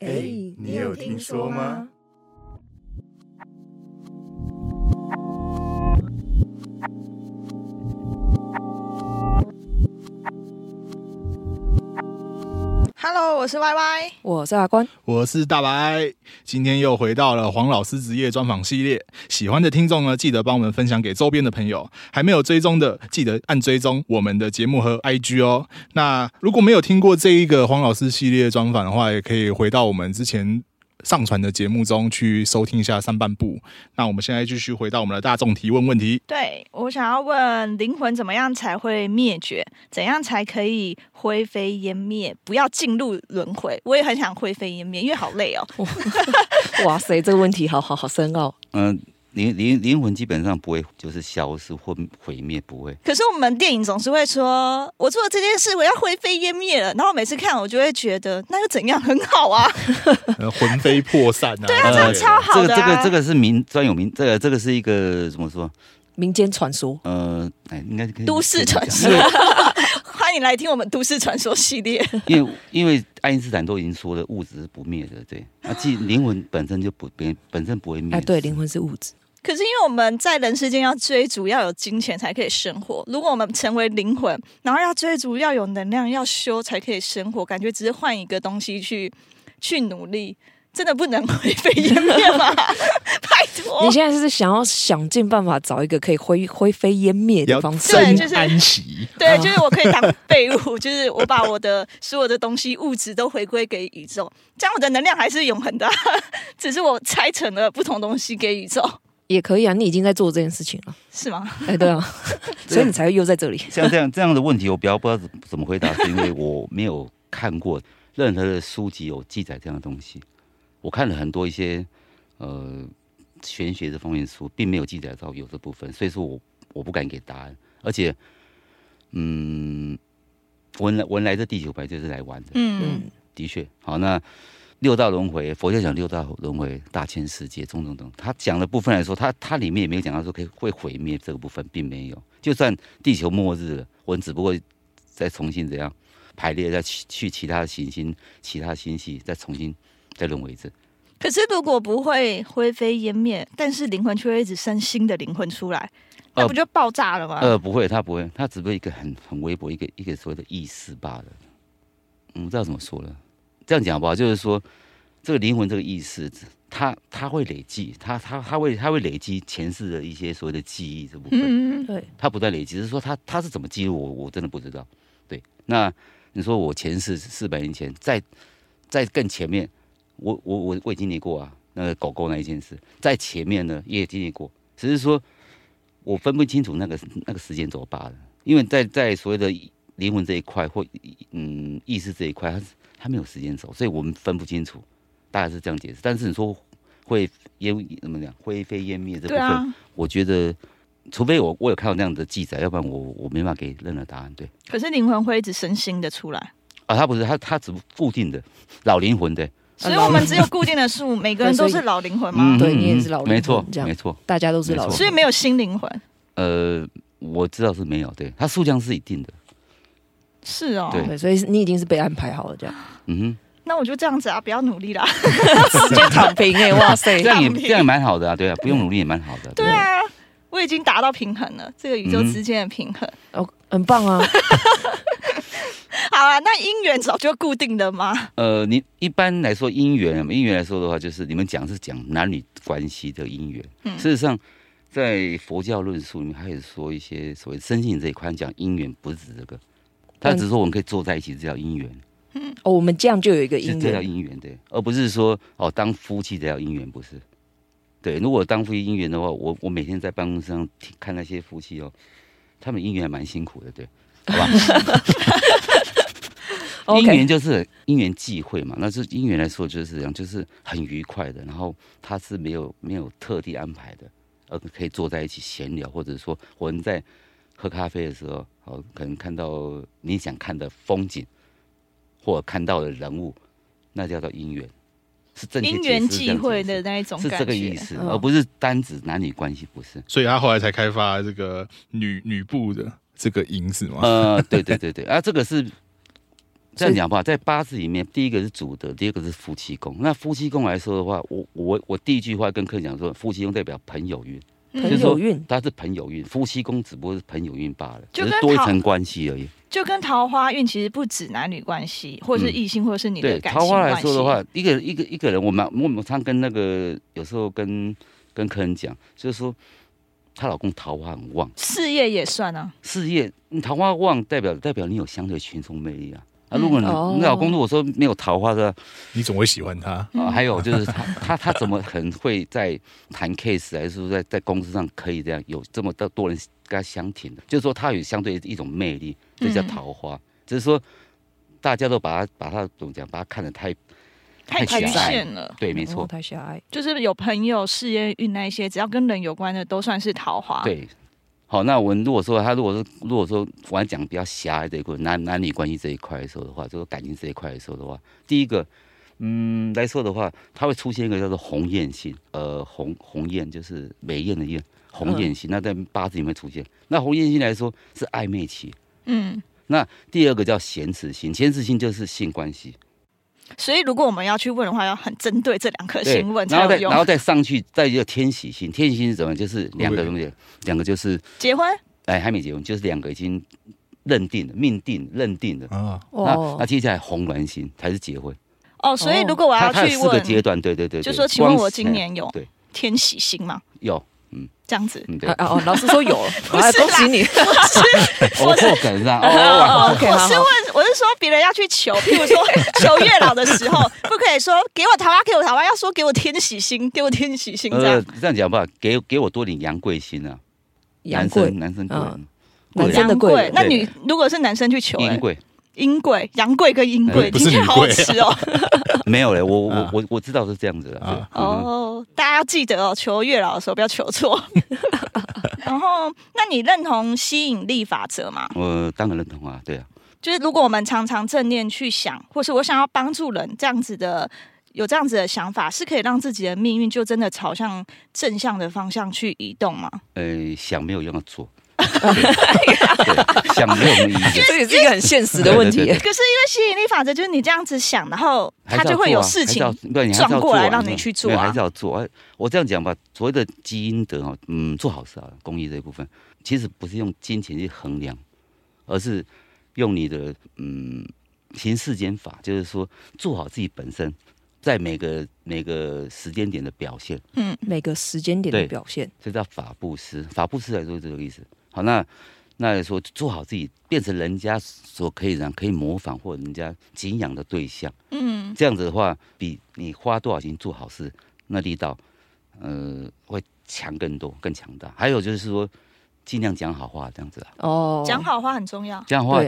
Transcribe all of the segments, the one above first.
哎，你有听说吗？Hello，我是 Y Y。我是阿关，我是大白，今天又回到了黄老师职业专访系列。喜欢的听众呢，记得帮我们分享给周边的朋友；还没有追踪的，记得按追踪我们的节目和 IG 哦。那如果没有听过这一个黄老师系列专访的话，也可以回到我们之前上传的节目中去收听一下上半部。那我们现在继续回到我们的大众提问问题。对我想要问，灵魂怎么样才会灭绝？怎样才可以灰飞烟灭？不要进入轮回。我也很想灰飞烟灭，因为好累哦。哇塞，这个问题好好好深奥。嗯、灵灵灵魂基本上不会就是消失或毁灭，不会。可是我们电影总是会说，我做了这件事，我要灰飞烟灭了。然后每次看，我就会觉得那又怎样，很好啊。呃，魂飞魄散啊！对啊这样超好这个的啊这个这个是民专有名，这个这个是一个怎么说？民间传说，呃，哎，应该可以都市传说欢迎来听我们都市传说系列。因为因为爱因斯坦都已经说了，物质是不灭的，对。那既灵魂本身就不变本身不会灭。哎，对，灵魂是物质，可是因为我们在人世间要追逐，要有金钱才可以生活。如果我们成为灵魂，然后要追逐，要有能量，要修才可以生活，感觉只是换一个东西去去努力，真的不能灰飞烟灭吗？拜托你，现在是想要想尽办法找一个可以灰灰飞烟灭的方式，真对就是安息。对，就是我可以当废物，就是我把我的所有的东西物质都回归给宇宙，这样我的能量还是永恒的啊、只是我拆成了不同东西给宇宙，也可以啊。你已经在做这件事情了，是吗？哎，对啊，所以你才会又在这里。像这样这样的问题，我比较不知道怎怎么回答，是因为我没有看过任何的书籍有记载这样的东西。我看了很多一些呃玄学这方面的书，并没有记载到有这部分，所以说我我不敢给答案。而且，嗯，文来文来这地球本来就是来玩的，嗯嗯，的确。好，那六道轮回，佛教讲六道轮回、大千世界，种种等。他讲的部分来说，他他里面也没有讲到说可以会毁灭这个部分，并没有。就算地球末日了，我们只不过再重新怎样排列，再去去其他的行星、其他星系，再重新再轮回一次。可是如果不会灰飞烟灭，但是灵魂却会一直生新的灵魂出来，那呃不就爆炸了吗？呃，不会，他不会，他只不过一个很很微薄一个一个所谓的意识罢了。我，不知道怎么说了，这样讲好不好？就是说，这个灵魂这个意识，它它会累积，它它它会它会累积前世的一些所谓的记忆这部分，嗯，对，它不断累积。只是说它它是怎么记录，我我真的不知道。对，那你说我前世四百年前，在在更前面，我我我我也经历过啊，那个狗狗那一件事，在前面呢也经历过，只是说我分不清楚那个那个时间轴罢了，因为在在所谓的灵魂这一块或嗯意识这一块，它是它没有时间轴，所以我们分不清楚，大概是这样解释。但是你说会烟怎么讲灰飞烟灭这部分，啊。我觉得除非我我有看到那样的记载，要不然我我没办法给任何答案。对可是灵魂会一直生新的出来，啊，他不是他他只固定的老灵魂的，所以我们只有固定的数，每个人都是老灵魂吗？对你也是老灵魂没错这样没错。大家都是老所以没有新灵魂，呃，我知道是没有，对，它数量是一定的。是哦。对对，所以你已经是被安排好了，这样嗯那我就这样子啊，不要努力啦。直接躺平哎，哇塞哼，这，样也这样也蛮好的啊，对啊，不用努力也蛮好的。对啊，我已经达到平衡了，这个宇宙之间的平衡。哦，很棒啊，好啊，那姻缘早就固定的吗？呃，你一般来说姻缘，姻缘来说的话，就是你们讲是讲男女关系的姻缘。嗯。事实上，在佛教论述里面，还有说一些所谓身心灵这一块讲姻缘，不是指这个，他只是说我们可以坐在一起，这叫姻缘，哦，我们这样就有一个姻是这叫，姻缘对，而不是说哦当夫妻这叫姻缘，不是。对，如果当夫妻姻缘的话，我我每天在办公室上看那些夫妻哦，他们姻缘还蛮辛苦的，对，好吧？姻缘就是因缘际会嘛，那是姻缘来说就是这样，就是很愉快的，然后他是没有没有特地安排的，呃可以坐在一起闲聊，或者说我们在喝咖啡的时候，哦，可能看到你想看的风景，或者看到的人物，那叫做姻缘，是正确因缘际会的那一种是。这个意思，嗯而不是单指男女关系，不是。所以他后来才开发这个女女部的这个音是吗？呃，对对对对，啊，这个是这样讲吧，在八字里面，第一个是主德，第二个是夫妻宫。那夫妻宫来说的话，我我我第一句话跟客人讲说，夫妻宫代表朋友运，嗯朋友运，它是朋友运，夫妻宫只不过是朋友运罢了，就是多一层关系而已。就跟桃花运其实不止男女关系，或者是异性，或者是你的对感情桃花来。说的话，一个一个一个人，我们我们常跟那个有时候跟跟客人讲，就是说她老公桃花很旺，事业也算啊。事业你桃花旺代表代表你有相对群众魅力啊。啊，嗯如果你哦你老公如果说没有桃花的，你总会喜欢他。啊，还有就是他他他怎么可能会在谈 case，还是说在在公司上可以这样有这么多多人跟他相挺的？就是说他有相对一种魅力，这叫嗯桃花。只是说大家都把他把他怎么讲，把他看得太太局限了，对，没错哦，太狭隘。就是有朋友、事业运那一些，只要跟人有关的，都算是桃花。，对。好，那我们如果说他如果说如果说我来讲比较狭隘这一块男男女关系这一块的时候的话，就是感情这一块的时候的话，第一个，嗯来说的话，它会出现一个叫做鸿雁星，呃，鸿鸿雁就是美艳的艳，鸿雁星，那在八字里面出现。那鸿雁星来说是暧昧期。嗯，那第二个叫咸池星，咸池星就是性关系，所以如果我们要去问的话，要很针对这两颗星问，才然后再有用。然后再上去再一个天喜星，天喜星是什么？就是两个东西，两个就是结婚哎还没结婚，就是两个已经认定了、命定、认定了。啊，那哦那，接下来红鸾星才是结婚，哦，所以哦如果我要去它有四个，阶段，对对对，对就说，请问我今年有对天喜星吗？有，这样子，嗯对。啊，啊哦，老师说有 恭喜你。哦破梗上哦哦我是问，我是说别人要去求，譬如说求月老的时候，不可以说给我桃花，给我桃花，要说给我天喜星，给我天喜星这呃样。这样讲吧，给给我多点杨贵星啊，男杨贵生男生贵。男生的贵人。那女如果是男生去求，贵阴贵、阳贵跟阴贵，听起来好好吃哦。没有嘞，我我啊我我知道是这样子的啊哦，哦，大家要记得哦，求月老的时候不要求错。然后，那你认同吸引力法则吗？我当然认同啊，对啊，就是如果我们常常正念去想，或是我想要帮助人这样子的，有这样子的想法，是可以让自己的命运就真的朝向正向的方向去移动吗？呃，想没有用要做，想没有什么意义。这也是一个很现实的问题。可是因为吸引力法则，就是你这样子想，然后它就会有事情还是要对你还是要撞过来让你去做还是要做。哎，我这样讲吧，所谓的积阴德哦，嗯，做好事啊，公益这一部分，其实不是用金钱去衡量，而是用你的嗯行世间法，就是说做好自己本身，在每个每个时间点的表现，嗯，每个时间点的表现，这叫法布施。法布施来说是这个意思。好，那那来说做好自己，变成人家所可以让可以模仿或人家敬仰的对象。嗯，这样子的话，比你花多少钱做好事，那力道，呃，会强更多、更强大。还有就是说，尽量讲好话，这样子啊，哦，讲好话很重要。这样的话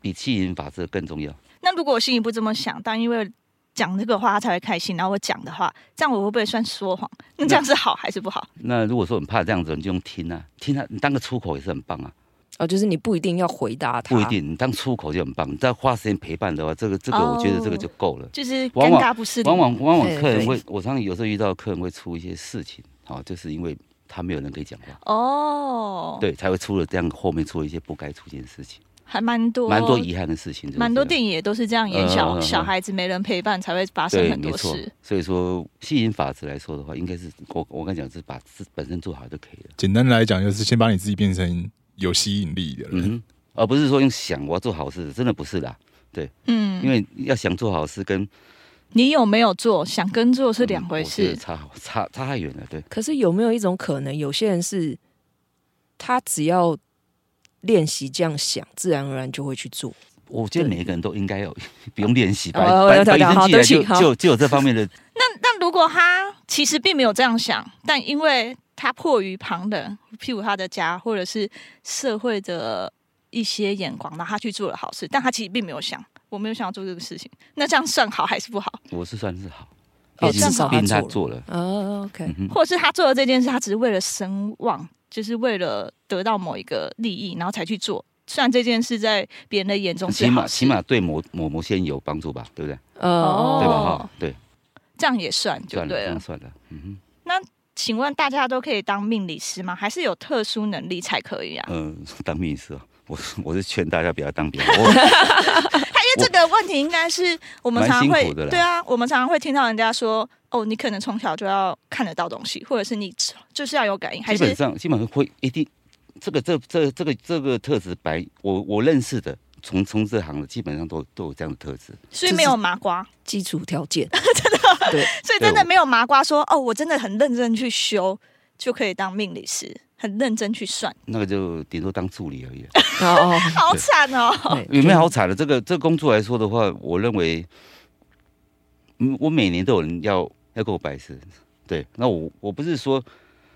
比吸引法则更重要。那如果我心里不这么想，但因为讲这个话他才会开心，然后我讲的话，这样我会不会算说谎？那这样是好还是不好？那如果说很怕这样子，你就用听啊，听啊，你当个出口也是很棒啊，哦，就是你不一定要回答他，不一定，你当出口就很棒。你再花时间陪伴的话，这个这个哦我觉得这个就够了。就是往往尴尬不是往往往往客人会，我常常有时候遇到客人会出一些事情，好、就是因为他没有人可以讲话，哦，，对，才会出了这样后面出了一些不该出现的事情，还蛮多蛮多遗憾的事情，就是蛮多电影也都是这样演小、小孩子没人陪伴才会发生，很多事。。所以说，吸引法则来说的话，应该是我我跟你讲，是把自本身做好就可以了。简单的来讲，就是先把你自己变成有吸引力的人。嗯，而不是说用想我要做好事，真的不是啦。嗯，因为要想做好事跟你有没有做，想跟做是嗯两回事。差好差差太远了。对，可是有没有一种可能，有些人是他只要练习这样想，自然而然就会去做。我觉得每一个人都应该有 不用练习，哦白生俱来就就就有这方面的 那那如果他其实并没有这样想，但因为他迫于旁人，譬如他的家或者是社会的一些眼光，然后他去做了好事，但他其实并没有想，我没有想要做这个事情，那这样算好还是不好？我是算是好，哦毕竟至少他做了做了。哦，OK，嗯，或者是他做了这件事，他只是为了声望，就是为了得到某一个利益，然后才去做。虽然这件事在别人的眼中起码起码对某某某些人有帮助吧，对不对？哦，对吧？哦哈，对，这样也算就，对了这样。算的。嗯哼。那请问大家都可以当命理师吗？还是有特殊能力才可以啊？哼，嗯，当命理师啊，我是我是劝大家不要当别人，这个问题应该是我们常常会对啊，我们常常会听到人家说，哦，你可能从小就要看得到东西，或者是你就是要有感应，还是基本上基本上会一定这个这这这个这个特质白，我我认识的从从这行的基本上都都有这样的特质。所以没有麻瓜，基础条件，真的所以真的没有麻瓜说，哦，我真的很认真去修就可以当命理师，很认真去算，那个就顶多当助理而已。哦哦，好惨哦。对有没有好惨的？这个这个工作来说的话，我认为，嗯，我每年都有人要要给我拜师。对，那我我不是说，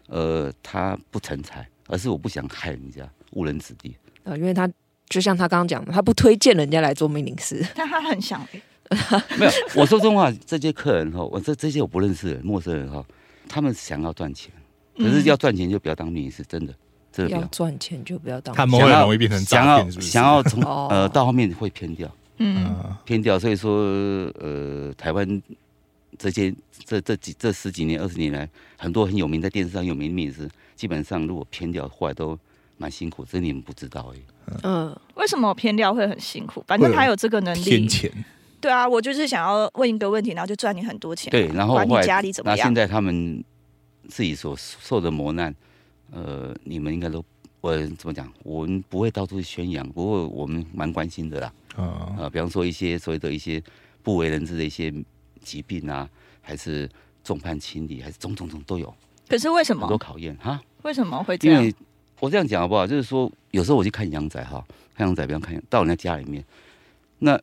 呃，他不成才，而是我不想害人家误人子弟。呃，因为他就像他刚刚讲的，他不推荐人家来做命令师，但他很想欸 没有，我说真话，这些客人哈，我这这些我不认识的人陌生人哈，他们想要赚钱，可是要赚钱就不要当命师，真的，真的不要要。赚钱就不要当。他们会很容易变成想要？想要从哦呃到后面会偏掉。嗯，嗯，偏掉，所以说呃，台湾这些这这几这十几年二十年来，很多很有名在电视上有名的命理师，基本上如果偏掉，后来都蛮辛苦，这你们不知道而已。嗯，为什么偏掉会很辛苦？反正他有这个能力。天钱，对啊，我就是想要问一个问题，然后就赚你很多钱。对，然后管你后来家里怎么样那现？在他们自己所受的磨难，呃，你们应该都我怎么讲？我们不会到处去宣扬，不过我们蛮关心的啦。啊，呃，比方说一些所谓的一些不为人知的一些疾病啊，还是众叛亲离，还是种种种都有可是为什么？很多考验哈。为什么会这样？因为我这样讲好不好？就是说，有时候我去看阳仔哈，看阳仔，比方看到人家家里面，那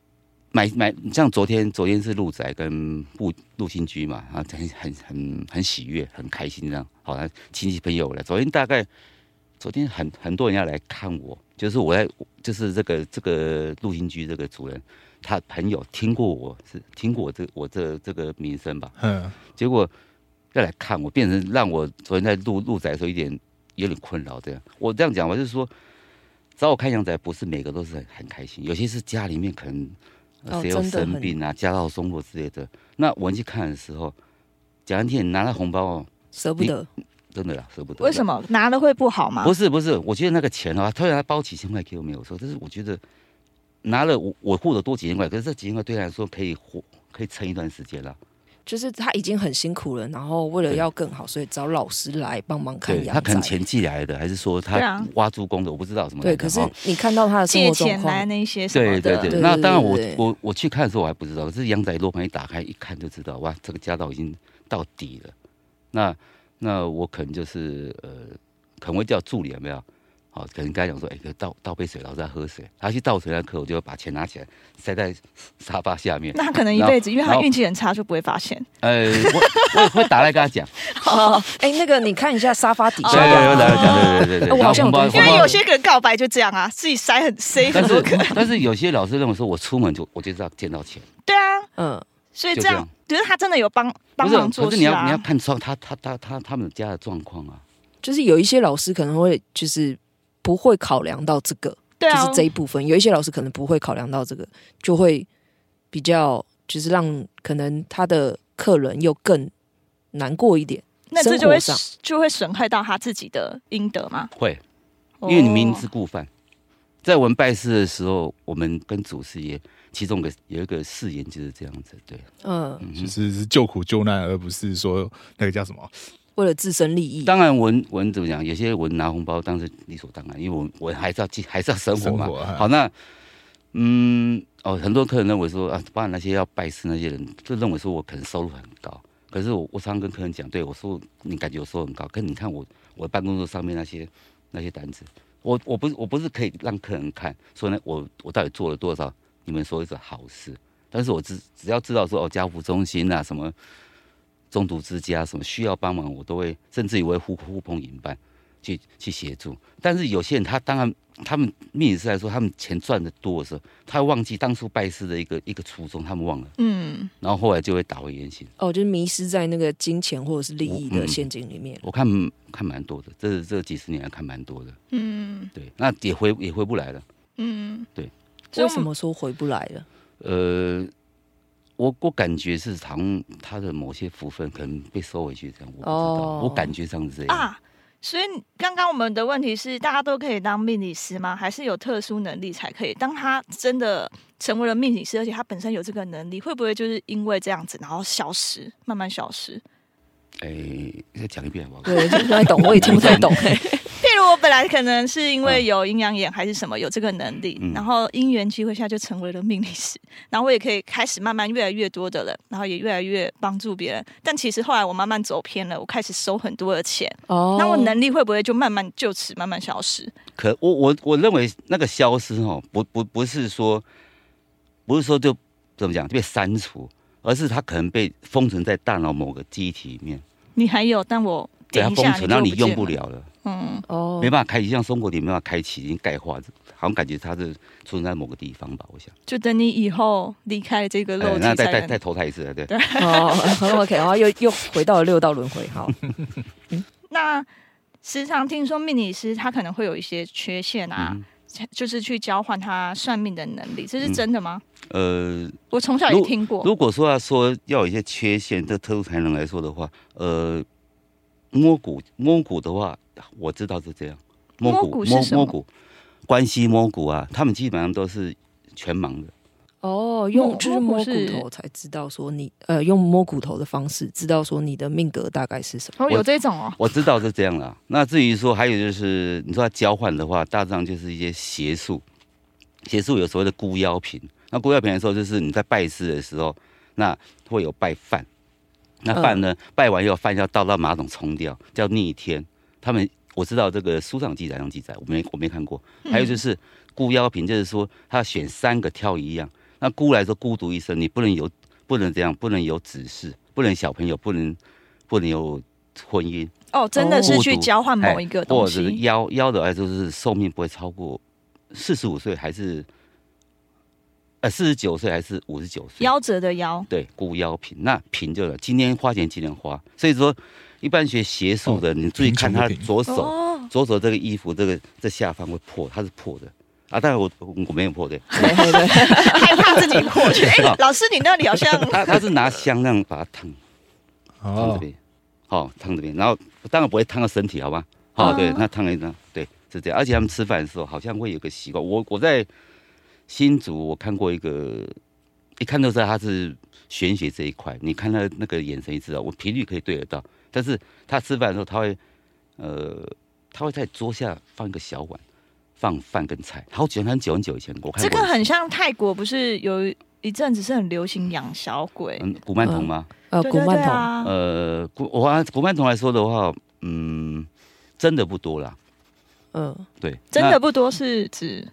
买买像昨天，昨天是陆仔跟陆陆新居嘛，啊，很很很很喜悦，很开心这样。好，像亲戚朋友来，昨天大概昨天很很多人要来看我，就是我在就是这个这个陆新居这个主人，他朋友听过我是听过我这我这这个名声吧，嗯，结果要来看我，变成让我昨天在录录仔的时候有点有点困扰。这样，我这样讲吧，就是说找我看阳仔，不是每个都是很很开心，有些是家里面可能谁有真的很生病啊、家道中落之类的。那我们去看的时候，讲难听，拿了红包哦，舍不得。真的啦，舍不得。为什么拿了会不好吗？不是不是，我觉得那个钱啊，突然他包几千块给我没有错，但是我觉得拿了我我获得多几千块，可是这几千块对他来说可以活可以撑一段时间了。就是他已经很辛苦了，然后为了要更好，所以找老师来帮忙看对阳仔。他可能钱寄来的，还是说他挖猪工的，我不知道什么对，可是哦你看到他的生借活来况，那些什么的，对对对，那当然我我我去看的时候我还不知道，可是阳仔罗盘一打开一看就知道，哇，这个家道已经到底了。那那我可能就是呃，可能会叫助理有没有？好，可能跟他讲说，哎、给我倒倒杯水，老师在喝水。他去倒水那刻，我就把钱拿起来塞在沙发下面。那他可能一辈子，因为他运气很差，就不会发现。呃，我我也会打来跟他讲，哦，哎，那个你看一下沙发底下对对，我有打来讲，对对对对。我好像因为有些人告白就这样啊，自己塞很塞很多个。但是有些老师认为说，我出门就我就知道见到钱，对啊，嗯，所以这样就这样，可是他真的有帮帮忙做事可是你要你要啊。看出他他他他他们家的状况啊。就是有一些老师可能会就是不会考量到这个，对啊就是，这一部分。有一些老师可能不会考量到这个，就会比较就是让可能他的客人又更难过一点。那这就会就会损害到他自己的应得吗？会，因为你明哦知故犯。在我们拜师的时候，我们跟祖师爷其中个有一个誓言就是这样子，对，嗯。就是是救苦救难，而不是说那个叫什么？为了自身利益，当然文文怎么讲？有些文拿红包当然理所当然，因为我我还是要继还是要生活嘛。活啊好，那嗯哦，很多客人认为说啊，包含那些要拜师那些人，就认为说我可能收入很高。可是我我常常跟客人讲，对我说你感觉我收入很高，可是你看我我办公桌上面那些那些单子，我我不是我不是可以让客人看说呢，我我到底做了多少你们说是好事，但是我只只要知道说哦，家福中心啊什么。中途之家什么需要帮忙，我都会，甚至于我会呼呼朋引伴去去协助。但是有些人他当然，他们命理师来说，他们钱赚的多的时候，他会忘记当初拜师的一个一个初衷，他们忘了，嗯，然后后来就会打回原形。哦，就是迷失在那个金钱或者是利益的嗯陷阱里面。我看看蛮多的，这这几十年来看蛮多的，嗯对，那也回也回不来了。嗯，对。为什么说回不来了？呃，我我感觉是好像他的某些福分可能被收回去，这样我不知道，哦我感觉上是这样。啊？所以刚刚我们的问题是，大家都可以当命理师吗？还是有特殊能力才可以？当他真的成为了命理师，而且他本身有这个能力，会不会就是因为这样子，然后消失，慢慢消失？哎，再讲一遍好不好？对，听不太懂，我也听不太懂。我本来可能是因为有阴阳眼还是什么有这个能力，嗯然后因缘机会下就成为了命理师，然后我也可以开始慢慢越来越多的人，然后也越来越帮助别人。但其实后来我慢慢走偏了，我开始收很多的钱，哦那我能力会不会就慢慢就此慢慢消失？可我我我认为那个消失哦，不不不是说，不是说就怎么讲被删除，而是它可能被封存在大脑某个记忆体里面，你还有，但我对它点一下封存，然后你用不。了了，嗯，哦没办法开启，像松果体没办法开启，已经钙化，好像感觉它是存在某个地方吧，我想。就等你以后离开这个肉哎体再再再投胎一次，对。哦，OK，然后又又回到了六道轮回。好，那时常听说命理师他可能会有一些缺陷啊，嗯就是去交换他算命的能力，这是真的吗？呃，我从小也听过。如果说要说要有一些缺陷，这特殊才能来说的话，呃，摸骨摸骨的话，我知道是这样。摸摸骨摸摸骨，关系摸骨啊，他们基本上都是全盲的。哦，用摸就是摸摸骨头才知道说你呃，用摸骨头的方式知道说你的命格大概是什么。哦，有这种哦，我知道是这样啦。那至于说还有就是，你说要交换的话，大致上就是一些邪术。邪术有所谓的孤妖品，那孤妖品的时候，就是你在拜师的时候，那会有拜饭。那饭呢，拜完以后饭要倒到马桶冲掉，叫逆天。他们我知道这个书上记载，上记载，我没我没看过。还有就是孤妖瓶，就是说他选三个挑一样。那孤来说孤独一生，你不能有不能这样，不能有子嗣，不能小朋友，不能不能有婚姻。哦，真的是去交换某一个东西或者是西。妖妖的来说是寿命不会超过四十五岁，还是呃四十九岁还是五十九岁？夭折的夭，对，孤夭平，那平就了，今天花钱今天花。所以说，一般学邪术的，你注意看他的左手，哦，左手这个衣服这个这下方会破，它是破的啊。当然我我没有破的，害怕自己破去。哎，老师，你那里好像他他是拿香那样把它烫烫这哦，边，好烫这边，然后当然不会烫到身体，好吧？好、哦对，那烫了一张，对，是这样。而且他们吃饭的时候好像会有个习惯，我我在新竹我看过一个，一看就知道他是玄学这一块，你看他那个眼神一知道，我频率可以对得到。但是他吃饭的时候，他会呃，他会在桌下放一个小碗，放饭跟菜，好久很久很久以前我看这。个很像泰国，不是有一阵子是很流行养小鬼？嗯，古曼童吗？呃，古曼童，呃，古我按古曼童来说的话，嗯，真的不多啦。嗯，对，真的不多，是指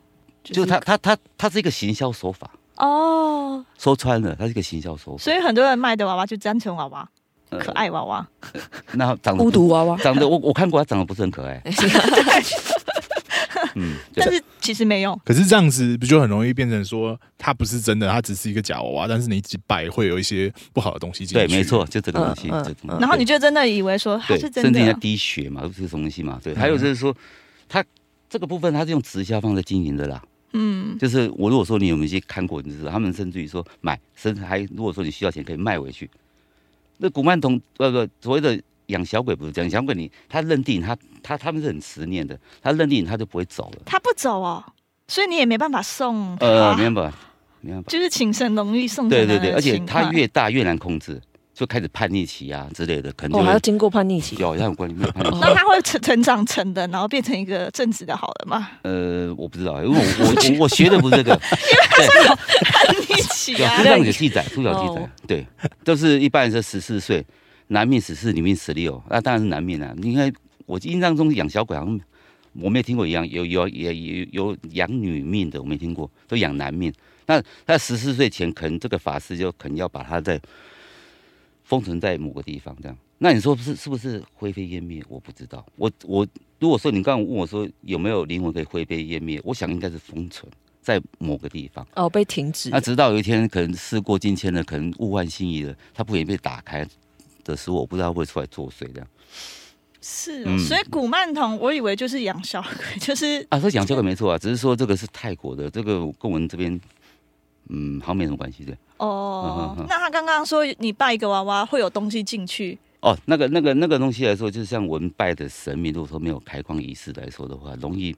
就是他他他他是一个行销手法，哦，说穿了，它是一个行销手法。所以很多人卖的娃娃就单纯娃娃，呃可爱娃娃。那长得孤独娃娃。长得我我看过，他长得不是很可爱。嗯，对但是其实没有，可是这样子不就很容易变成说，它不是真的，它只是一个假娃娃，但是你几摆会有一些不好的东西进去。对，没错，就这个东西，嗯嗯嗯然后你就真的以为说它对，是真甚至人家的，滴血嘛，这是什么东西嘛？对，还有就是说，他这个部分他是用直销方式经营的啦。嗯，就是我如果说你有没有去看过，你知道他们甚至于说买，甚至还如果说你需要钱可以卖回去。那古曼童呃不所谓的养小鬼不是这样，养小鬼你他认定他他他们是很执念的，他认定他就不会走了。他不走哦，所以你也没办法送，呃，没办法，没办法。就是请神容易送对对对，而且他越大越难控制，就开始叛逆期啊之类的，可能哦，就会还要经过叛逆期。有像有关没有叛逆期。那他会成成长成的，然后变成一个正直的好人吗？呃，我不知道，因为我我我我学的不是这个，对，叛逆期有啊书，上有记载，书上有记载哦，对，都是一般人是十四岁，男命十四，女命十六，那当然是男命啊。你看我印象中养小鬼好像我没有听过一样，有有也有有养女命的，我没听过，都养男命。那他十四岁前，可能这个法师就可能要把他在封存在某个地方，这样。那你说是是不是灰飞烟灭？我不知道。我我如果说你刚刚问我说有没有灵魂可以灰飞烟灭，我想应该是封存在某个地方。哦，被停止那。直到有一天，可能事过境迁了，可能物换星移了，它不愿意被打开的时候，我不知道会不会出来作祟这样。是哦、嗯所以古曼童，我以为就是养小鬼，就是啊，说养小鬼没错啊，只是说这个是泰国的，这个跟我们这边嗯好像没什么关系的。哦。那他刚刚说你拜一个娃娃会有东西进去，哦，那个、那个、那个东西来说，就像我们拜的神明，如果说没有开光仪式来说的话，容易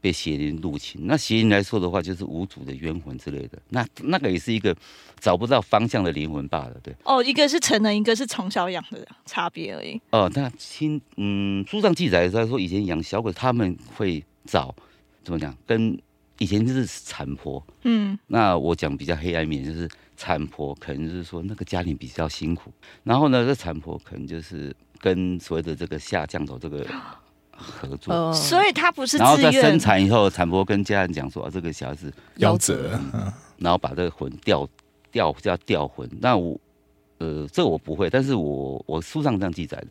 被邪灵入侵。那邪灵来说的话，就是无主的冤魂之类的。那那个也是一个找不到方向的灵魂罢了，对。哦，一个是成人，一个是从小养的差别而已。哦，那亲，嗯，书上记载他说，以前养小鬼他们会找怎么讲？跟以前就是产婆，嗯，那我讲比较黑暗面，就是产婆可能就是说那个家庭比较辛苦，然后呢，这产婆可能就是跟所谓的这个下降头这个合作，呃，所以他不是然后在自愿。生产以后，产婆跟家人讲说啊，这个小孩子，夭折，嗯。然后把这个魂调调叫调魂。那我呃，这我不会，但是我我书上这样记载的。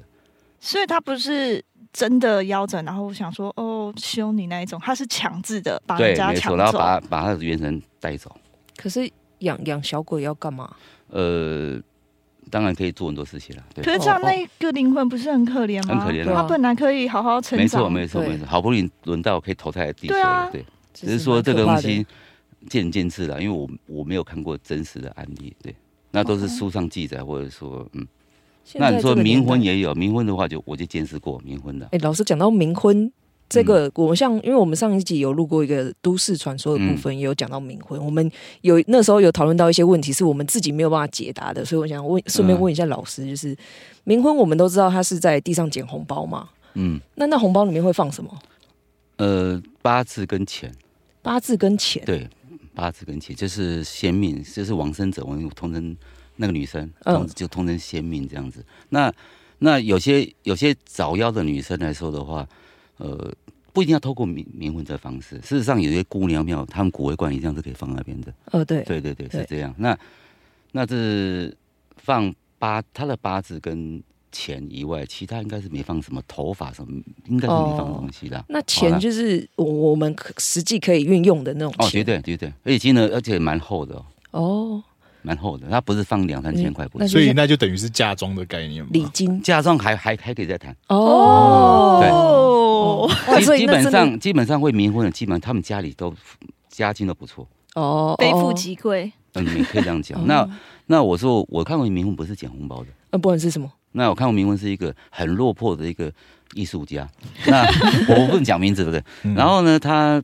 所以他不是真的夭折，然后我想说哦修你那一种，他是强制的把人对，没错，家抢走。然后把把他的元神带走。可是养养小鬼要干嘛？呃，当然可以做很多事情了，对。可，是这样那一个灵魂不是很可怜吗？很可怜啊。他本来可以好好成长。没错没错没错，好不容易轮到可以投胎的地球对啊。了，对，只只是说这个东西见仁见智啦，因为我我没有看过真实的案例，对，那都是书上记载，或者说嗯，那你说冥婚也有，冥婚的话就我就见识过冥婚的，哎、老师讲到冥婚这嗯个，我们像因为我们上一集有录过一个都市传说的部嗯分，也有讲到冥婚。我们有那时候有讨论到一些问题，是我们自己没有办法解答的，所以我想问，顺便问一下老师，就是冥婚，我们都知道他是在地上捡红包嘛？嗯，那那红包里面会放什么？呃，八字跟钱，八字跟钱。对，八字跟钱就是先命，就是往生者，我们通称那个女生，嗯通就通称先命这样子。那那有些有些早夭的女生来说的话，呃，不一定要透过冥冥婚这方式。事实上，有些姑娘庙，他们骨灰罐一样是可以放那边的。哦，对，对对对，是这样。那那这是放八，他的八字跟钱以外，其他应该是没放什么头发什么，应该是没放东西的。那好钱就是我我们可实际可以运用的那种哦，钱。绝对绝对，而且金额而且蛮厚的哦，哦，蛮厚的。它不是放两三千块，所以那就等于是嫁妆的概念嘛。礼金嫁妆还还还可以再谈。哦。对基基本上基本上会冥婚的，基本上他们家里都家境都不错。哦，非富哦即贵。嗯，你可以这样讲。哦那那我说我看过冥婚不是捡红包的，呃，不管是什么，那我看过冥婚是一个很落魄的一个艺术家。那 我不能讲名字，对不对？嗯然后呢，他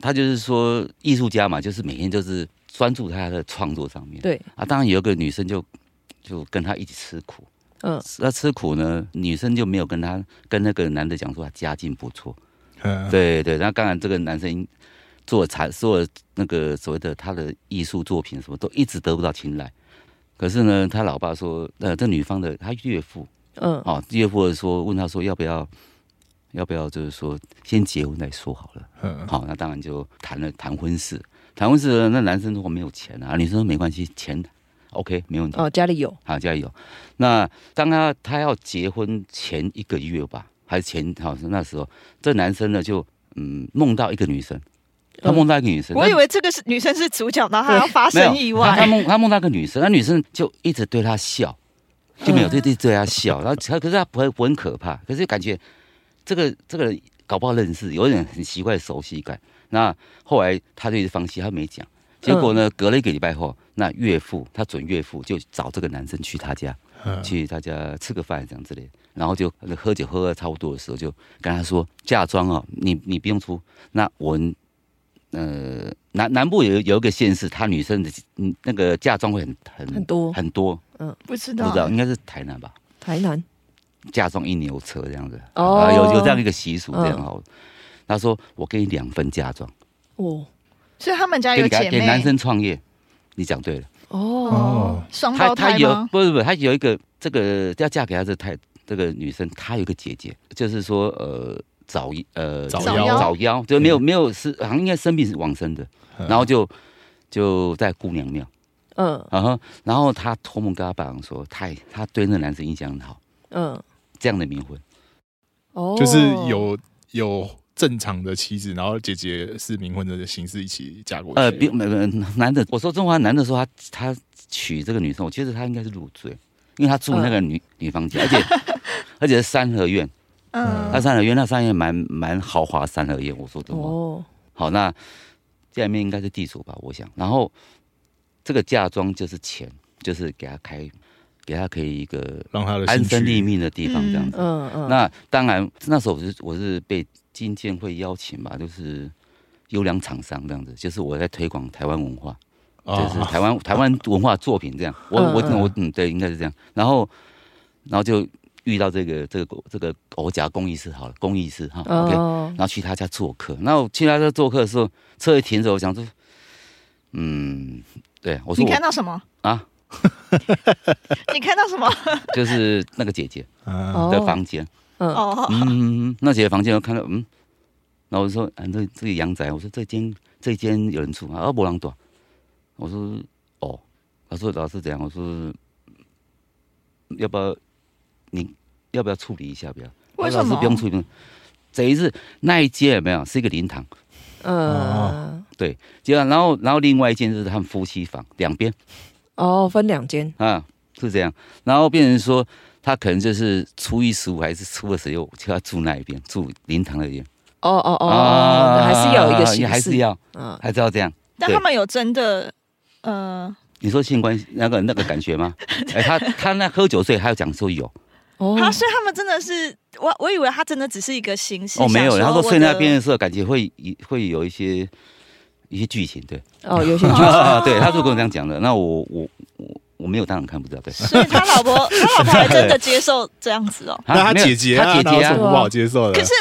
他就是说艺术家嘛，就是每天就是专注他的创作上面。对，啊，当然有一个女生就就跟他一起吃苦。嗯，那吃苦呢，女生就没有跟他跟那个男的讲说他家境不错。嗯，对对，那当然这个男生做产做那个所谓的他的艺术作品什么都一直得不到青睐。可是呢，他老爸说，呃，这女方的他岳父嗯，哦，岳父说问他说要不要要不要就是说先结婚再说好了。嗯，好，那当然就谈了谈婚事。谈婚事，那男生如果没有钱啊，女生说没关系，钱 OK 没问题。哦，家里有，好，家里有。那当他他要结婚前一个月吧，还是前好像那时候，这男生呢就嗯梦到一个女生，他嗯梦到一个女生，我以为这个是女生是主角，然后还要发生意外他外。梦他梦到一个女生，那女生就一直对他笑，就没有嗯对对对他笑，然后他可是他不会不会很可怕，可是感觉这个这个人搞不好认识，有点很奇怪的熟悉感。那后来他就一直放弃，他没讲。结果呢，隔了一个礼拜后，那岳父他准岳父就找这个男生去他家，嗯。去他家吃个饭这样之类的，然后就喝酒喝的差不多的时候，就跟他说嫁妆哦，你你不用出，那我们呃南南部有有一个县市，他女生的嗯那个嫁妆会很很很多。很多，嗯。不知道。不知道应该是台南吧，台南，嫁妆一牛车这样子，哦。啊有有这样一个习俗这样嗯。好。他说我给你两份嫁妆，哦所以他们家给有姐妹。给给男生创业，你讲对了。哦，哦，双胞他他有胎吗？不是不是，他有一个这个要嫁给他这太这个女生，她有一个姐姐，就是说呃早呃早夭。早夭，就没有没有是好像应该生病是往生的，嗯。然后就就在姑娘庙，嗯。然后然后他托梦跟他爸爸说，他也他对那个男生印象很好，嗯，这样的冥婚，哦，就是有有正常的妻子，然后姐姐是冥婚的形式一起嫁过去。呃，并没没男的，我说中华男的说他他娶这个女生，我觉得他应该是入赘，因为他住那个女、女方家，而且而且是三合院，嗯那三合院那三合院蛮蛮豪华三合院，我说真话。哦，好，那家里面应该是地主吧，我想。然后这个嫁妆就是钱，就是给他开给他可以一个让他的安身立命的地方这样子。嗯嗯，那当然，那时候我是我是被金监会邀请吧，就是优良厂商这样子，就是我在推广台湾文化，就是哦台湾台湾文化作品这样。我我我嗯，对，应该是这样。然后然后就遇到这个这个这个我讲公益师好了，公益师哈，OK。哦，然后去他家做客，那我去他家做客的时候，车一停的时候，我想说，嗯，对我说我 你看到什么？啊，你看到什么？就是那个姐姐的房间，嗯哦，嗯，那几个房间我看到，嗯，然后我就说，啊，这这个阳宅，我说这间这间有人住啊，不让多，我说哦，他说老师怎样？我说嗯要不要你要不要处理一下？不要，为什么老师不用处理，这一次那一间有没有是一个灵堂？嗯，结果然后然后另外一间就是他们夫妻房，两边哦，分两间，啊是这样，然后变成说他可能就是初一十五还是初二十六就要住那一边，住灵堂那边。哦哦哦，还是要有一个形还是要嗯，还是要这样。但他们有真的呃，你说性关系那个那个感觉吗？哎，他他那喝酒醉还要讲说有。哦。他所以他们真的是我我以为他真的只是一个形式哦没有，想然后说睡那边的时候感觉会会有一些一些剧情，对，哦，有些剧情。对，他是跟我这样讲的。那我我我我没有当然看不到，对。所以他老婆 他老婆还真的接受这样子哦。啊那他姐姐啊，他姐姐啊哪有什么，不好接受的？可是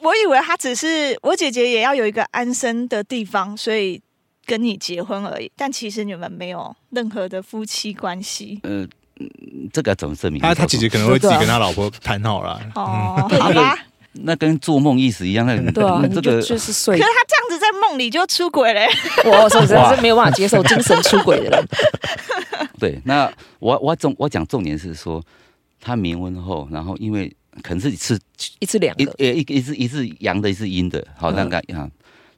我以为他只是我姐姐也要有一个安身的地方，所以跟你结婚而已。但其实你们没有任何的夫妻关系呃，嗯这个怎么证明？他他姐姐可能会自己跟他老婆谈好了。哦，好吧。那跟做梦意思一样，那对啊，那这个就就是可睡是，他这样子在梦里就出轨嘞，我实在是没有办法接受精神出轨的人。对。那我我重我讲重点是说，他冥婚后，然后因为可能是吃一次两一个，一一一次一次阳的，一次阴的，好，那个啊，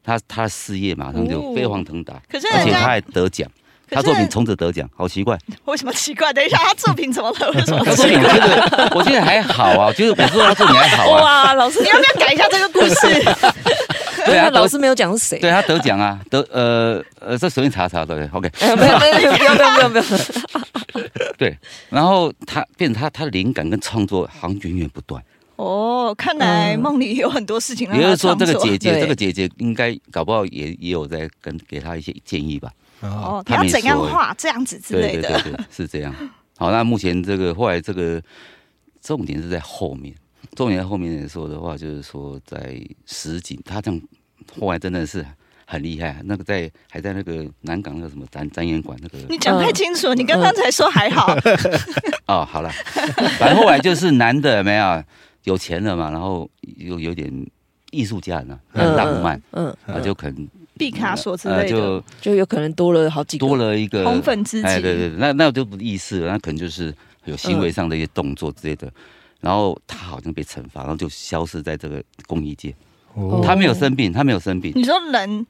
他他的事业马上就哦飞黄腾达，可是而且他还得奖，他作品从此得奖，好奇怪。为什么奇怪？等一下，他作品怎么了？为什么他作品我觉得我觉得还好啊，就是我说他作品还好啊，哇，老师你，要不要改一下这个故事？对啊，老师没有讲是谁。对他得奖啊，得呃呃，这随便查查对，OK。哎，没有没有，不要不要不要不要。对，然后他变成他他的灵感跟创作好像源源不断。哦，看来嗯梦里有很多事情让也就他是说，这个姐姐，对这个姐姐应该搞不好也也有在跟给他一些建议吧？哦，哦，你他要怎样画这样子之对类的。对对对，是这样。好，那目前这个后来这个重点是在后面，重点在后面来说的话，就是说在实景，他这样后来真的是很厉害。那个在还在那个南港那个什么展展演馆那个你讲太清楚，你刚刚才说还好，哦，好了，反正后来就是男的有没有有钱了嘛，然后又有点艺术家呢，很浪漫，嗯，啊，就可能毕卡索之呃类的就就有可能多了好几个。多了一个红粉知己。哎，对对，对那那就不意思了，那可能就是有行为上的一些动作之类的。然后他好像被惩罚，然后就消失在这个公益界。哦他没有生病，他没有生病，你说人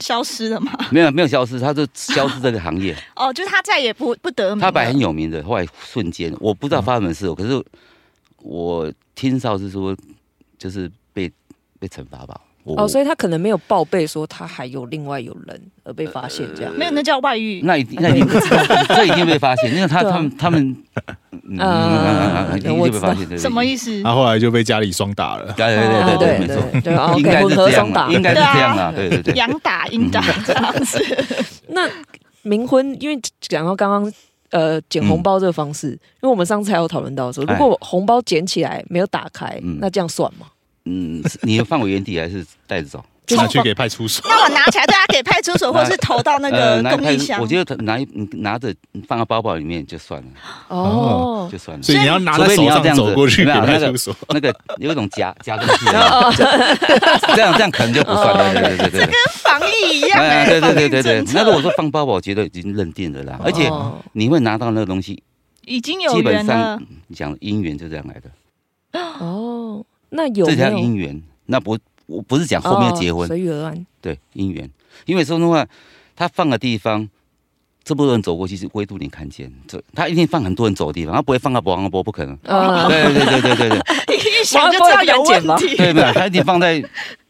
消失了吗？没有没有消失，他就消失这个行业。哦，就是他再也不不得名。他本来很有名的，后来瞬间我不知道发生什么事，可是我听到是说就是被被惩罚吧。我哦，所以他可能没有报备说他还有另外有人而被发现这样。没有，那叫外遇。那一定那一定 这一定被发现，因为他他们他们嗯嗯一定会被发现。对对对什么意思？他后来就被家里双打了。对啊对对对，没错。对对，哦应该混是这样。应该是这样啊，对对对。阳打阴打这样子。那冥婚，因为讲到刚刚呃捡红包这个方式，因为我们上次还有讨论到说，如哎果红包捡起来没有打开，嗯那这样算吗？嗯，是你放我原地还是带着走？拿去给派出所。那我拿起来，对他给派出所，或者是投到那个公益箱我。觉得拿一拿着放到包包里面就算了，哦就，算了。所以你要拿在手上你要这样子走过去给没有那个派出所。那个有一种夹 夹东西的，这样这样可能就不算了。对对对对对。跟防疫一样对对对对对那如果说放包包，我觉得已经认定了啦，而且哦你会拿到那个东西，已经有基本缘了上，你讲姻缘就这样来的，哦，那有这叫姻缘。那不，我不是讲后面要结婚。哦，随遇而安？对姻缘，因为说实话，他放的地方，这么多人走过去是唯独你看见，这他一定放很多人走的地方，他不会放到博昂波，不可能。呃，对对对对对对。一想就知道有问题。对，没有，他一定放在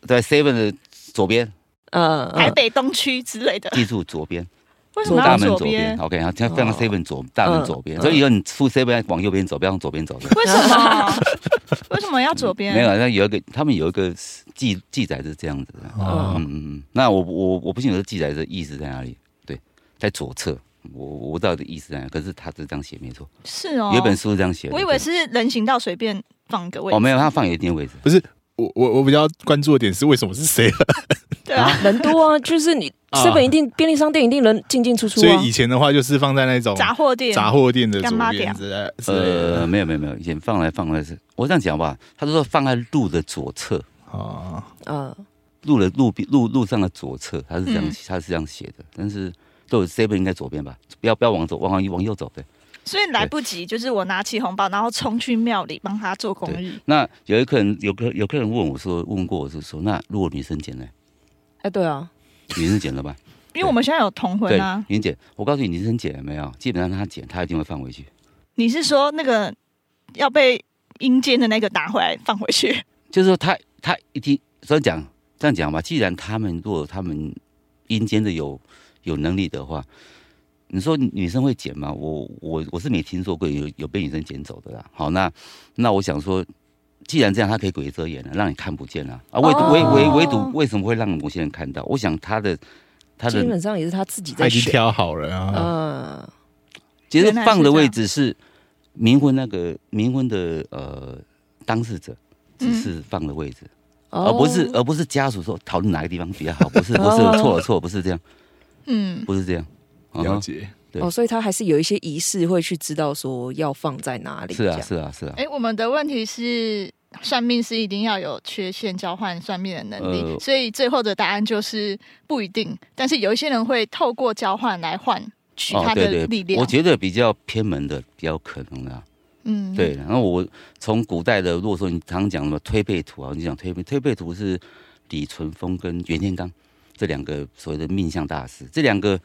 在 seven 的左边，嗯，台北东区之类的，记住左边，为什么大门左左边边？，OK，然后放到哦 seven 左大门嗯左边，嗯所以以后你出 seven 往右边走，不要往左边走的。为什么？为什么要左边？没有，那有一个他们有一个记记载是这样子的。哦嗯嗯嗯，那我我我不清楚这记载的意思在哪里。对，在左侧，我我不知道的意思在哪，可是他是这样写没错。是哦，有一本书是这样写的。我以为是人行道随便放个位置。哦，没有，他放有一定位置。不是我我我比较关注的点是为什么是 seven，对啊，人多啊，就是你啊。seven 一定便利商店一定人进进出出啊。所以以。前的话就是放在那种杂货店，杂货店的左边之类之类的。呃，没有没有没有，以前放来放来是，我这样讲吧，他就说放在路的左侧，啊，嗯，路的路边路路上的左侧，他是这样、嗯。他是这样写的，但是都有 seven 应该左边吧，不要不要往左往往往右走对。所以来不及，就是我拿起红包，然后冲去庙里帮他做公益。那有一客人有客有客人问我说，问过我是说，那如果女生捡呢？哎，对啊，女生捡了吧？因为我们现在有同婚啊，，云姐，我告诉你，女生捡了没有？基本上她捡，她一定会放回去。你是说那个要被阴间的那个拿回来放回去？就是说他他一听这样讲这样讲吧，既然他们如果他们阴间的有有能力的话，你说女生会捡吗？我我我是没听说过有有被女生捡走的啦。好，那那我想说，既然这样，他可以鬼遮眼了，让你看不见啊啊，唯独唯唯唯独为什么会让某些人看到？我想他的他的基本上也是他自己他已经在选。挑好了啊，嗯，其实放的位置是冥婚那个冥婚的呃当事者，只是放的位置，哦。而不是而不是家属说讨论哪个地方比较好，不是不是哦。错了错了，不是这样，嗯，不是这样。了解。对哦，所以他还是有一些仪式会去知道说要放在哪里。是啊是啊是啊，哎，我们的问题是。算命师一定要有缺陷交换算命的能力，呃所以最后的答案就是不一定。但是有一些人会透过交换来换取他的哦对对，力量。我觉得比较偏门的比较可能啊。嗯，对，然后我从古代的，如果说你常常讲什么推背图啊，你讲推背推背图是李淳风跟袁天罡这两个所谓的命相大师，这两个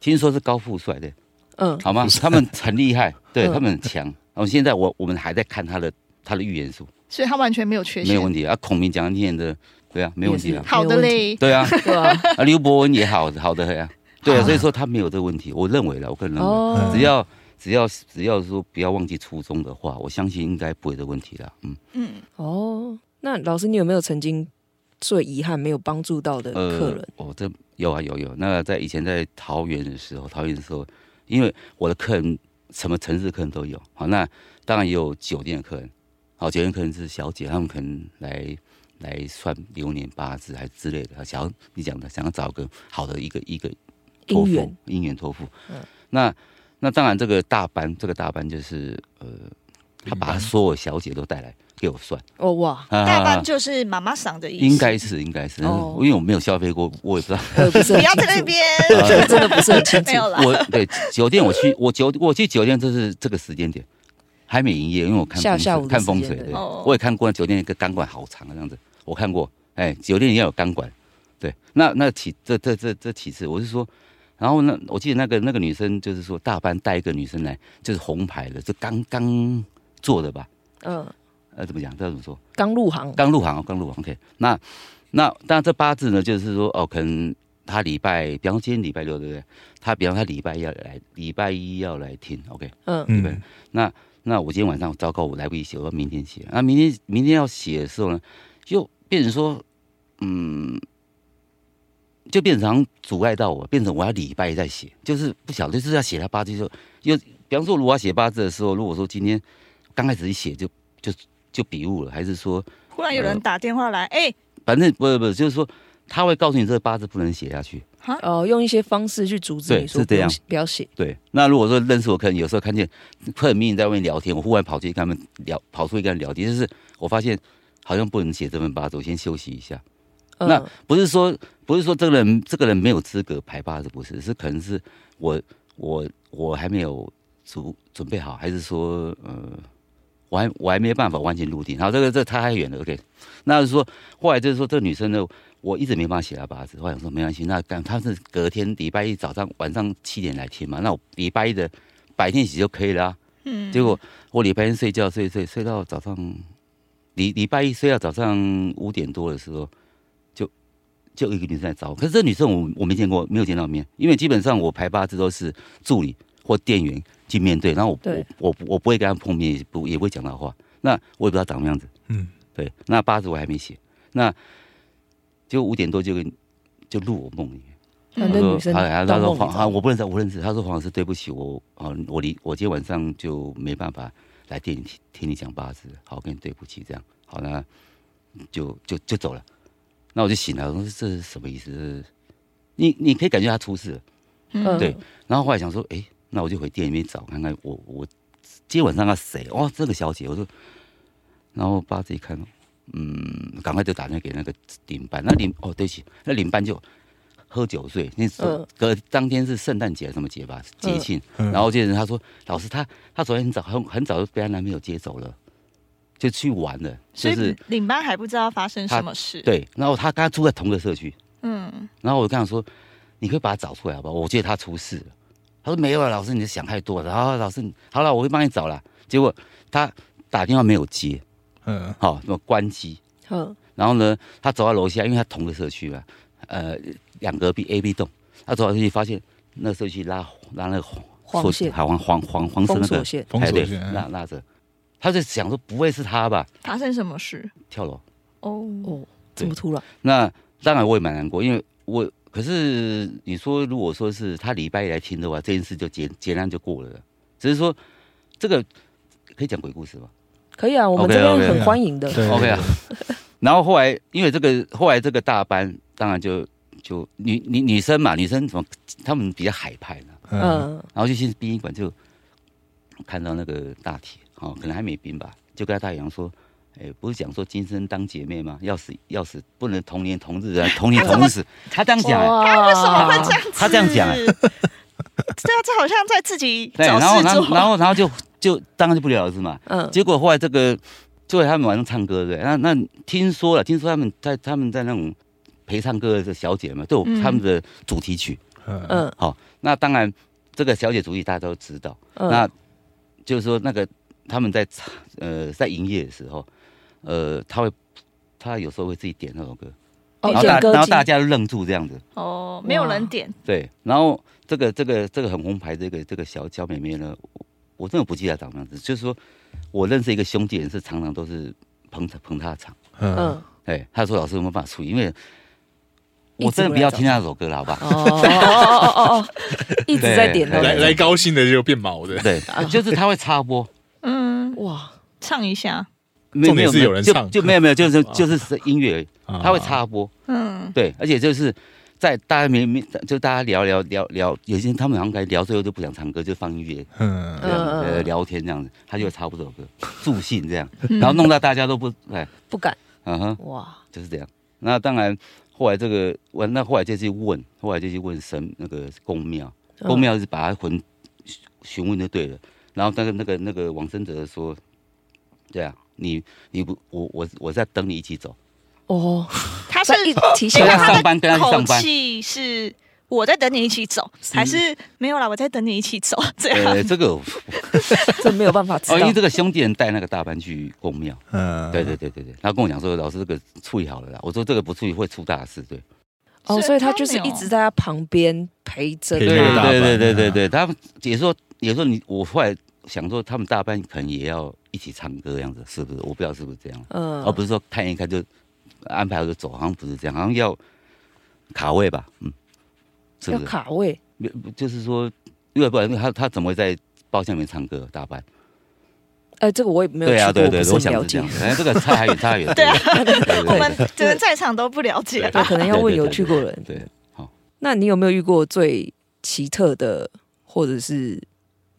听说是高富帅的，嗯，好吗？他们很厉害，对嗯。他们很强。然后现在我我们还在看他的他的预言书，所以他完全没有缺陷，没有问题啊。孔明、蒋念的，对啊，没有问题啊。好的嘞，对啊，啊，啊，刘伯温也好好的呀，对啊，好所以说他没有这个问题，我认为了，我个人认为，哦，只要只要只要说不要忘记初衷的话，我相信应该不会的问题啦。嗯，嗯，哦，那老师，你有没有曾经最遗憾没有帮助到的客人？哦，这有啊有有。那在以前在桃园的时候，桃园的时候，因为我的客人什么城市客人都有，好，那当然也有酒店的客人，好，酒店客人是小姐，他们可能来来算流年八字还之类的，想要你讲的想要找个好的一个一个托付姻缘，托付。嗯那那当然，这个大班，这个大班就是呃，他把他所有小姐都带来给我算，哦哇，啊大半就是妈妈桑的意思，应该是应该是，哦。因为我没有消费过，我也不知道。不是很 不要在那边，对，真的不是很清楚 没。有啦。我对酒店我去，我酒我去酒店，这是这个时间点还没营业，因为我看看风水，对，时间对。哦。我也看过酒店一个钢管好长的这样子，我看过，哎，酒店也有钢管，对，那那其这这这这其次，我是说，然后呢，我记得那个那个女生就是说大班带一个女生来，就是红牌的，就刚刚做的吧，嗯，呃，怎么讲？这怎么说？刚入行，刚入行哦，刚入行。OK，那那当然这八字呢，就是说哦，可能他礼拜，比方说今天礼拜六，对不对？他比方他礼拜一要来，礼拜一要来听，OK。嗯对不对嗯，那那我今天晚上糟糕，我来不及写，我要明天写。那明天明天要写的时候呢，就变成说，嗯，就变成阻碍到我，变成我要礼拜一再写，就是不晓得就是要写他八字就又，比方说如果要写八字的时候，如果说今天刚开始一写就就就笔误了，还是说忽然有人打电话来，哎，反正不不就是说他会告诉你这个八字不能写下去。哈，哦，用一些方式去阻止对你说是这样不要写。对，那如果说认识我可能，有时候看见客人明明在外面聊天，我忽然跑去跟他们聊，跑出去跟他们聊天，就是我发现好像不能写这份八字，我先休息一下。嗯那不是说不是说这个人这个人没有资格排八字，不是，是可能是我我我还没有准准备好，还是说呃，我还我还没办法完全入定。然后，这个这差太远了，OK。那就是说后来就是说这女生呢，我一直没办法写她八字，后来我说没关系，那干她是隔天礼拜一早上晚上七点来听嘛，那我礼拜一的白天写就可以了啊、嗯，结果我礼拜天睡觉睡睡睡到早上，礼礼拜一睡到早上五点多的时候，就就一个女生来找我，可是这女生我我没见过，没有见到面，因为基本上我排八字都是助理或店员去面对，然后我我我我不会跟他碰面，也不也不会讲到话，那我也不知道长什么样子。嗯，对，那八字我还没写，那就五点多就跟就入我梦里面。那他说那女生哎，到他说黄啊，我不认识，我不认识。他说黄老师，对不起，我啊，我离我今天晚上就没办法来店里听听你讲八字，好，我跟你对不起，这样好，那就就就走了。那我就醒了，我说这是什么意思？你你可以感觉他出事了，嗯对。然后后来想说，哎，那我就回店里面找看看我我今天晚上要谁？哦，这个小姐，我说，然后八字一看，嗯，赶快就打电话给那个领班，那领哦，对不起，那领班就喝酒醉，那时候嗯隔当天是圣诞节什么节吧，节庆，嗯然后接着他说，老师他他昨天很早很很早就被她男朋友接走了，就去玩了，所以就是领班还不知道发生什么事。，对，然后他跟他住在同个社区，嗯，然后我就跟他说，你可以把他找出来好不好？我觉得他出事了。他说没有啊，老师，你想太多了。然后老师，好了，我会帮你找了。结果他打电话没有接，嗯好、那么关机。嗯然后呢，他走到楼下，因为他同个社区嘛，呃，两隔壁 A、B 栋，他走到社区发现那社区拉拉那个黄黄线黄黄黄黄色那个封锁线，封哎对锁线嗯拉拉着，他就想说不会是他吧？发生什么事？跳楼。哦，哦，这么突然，那当然我也蛮难过，因为我可是你说如果说是他礼拜一来听的话，这件事就结结案就过了。只是说这个可以讲鬼故事吗可以啊，我们这边很欢迎的。对？OK 啊。然后后来因为这个后来这个大班当然就就女女女生嘛，女生怎么他们比较海派呢？嗯嗯然后就去殡仪馆就看到那个大铁哦，可能还没冰吧，就跟他大洋说。哎，不是讲说今生当姐妹吗？要死要死，不能同年同日啊，同年同日死。他这样讲、哎哇，为什么会这样子？他这样讲哎 对啊，这好像在自己 对，找然后然后。然后然后就就当然就不了了之嘛。嗯结果后来这个，就在他们晚上唱歌对，那那听说了，听说他们在他们在那种陪唱歌的这小姐嘛，都有嗯他们的主题曲。嗯嗯好、那当然这个小姐主题大家都知道。嗯，那就是说那个他们在唱呃在营业的时候，呃，他会他有时候会自己点那首歌，哦然后大然后大家都愣住这样子。哦，没有人点，对，然后这个这个这个很红牌这个这个小小妹妹呢，我我真的不记得她长什么样子。就是说我认识一个兄弟，也是常常都是捧他捧他的场。嗯嗯哎，他说老师有没有办法处理？因为我真的不要听那首歌了，好不好？哦哦哦哦哦，一直在点来来高兴的就变毛的，对，就是他会插播，嗯，哇，唱一下，没重点是没有人唱就没有没有，就是就是是音乐而已，啊。他会插播。嗯，对，而且就是在大家没没就大家聊聊聊聊，有些人他们好像该聊最后就不想唱歌，就放音乐嗯。呃聊天这样子，他就会插播这首歌助兴这样，然后弄到大家都不哎，不敢。嗯哼，哇，就是这样。那当然后来这个我，那后来就去问，后来就去问神那个公庙，嗯。公庙是把他魂询问就对了，然后那个那个那个王生哲说，对啊，你你不我我我在等你一起走，哦，他是提醒跟他上班跟他上班。气是我在等你一起走，还是没有啦？我在等你一起走，这样。呃，这个 这没有办法知哦，因为这个兄弟人带那个大班去公庙，嗯。对对对对对，他跟我讲说，老师这个处理好了啦，我说这个不处理会出大事，对，哦，所以他就是一直在他旁边陪着陪对对对对对啊。对，他们也说也说你，我后来想说他们大班可能也要一起唱歌这样子，是不是？我不知道是不是这样，嗯，而不是说看一看就安排好就走，好像不是这样，好像要卡位吧，嗯，是要不是？卡位，没就是说，因为不然他他怎么会在包厢里面唱歌？大班？哎，这个我也没有对啊，对对对，我想了解想是这样，，反正这个差还远，差还远。对啊对对对我们对可能在场都不了解对，可能要问有去过的人。对，好那你有没有遇过最奇特的，或者是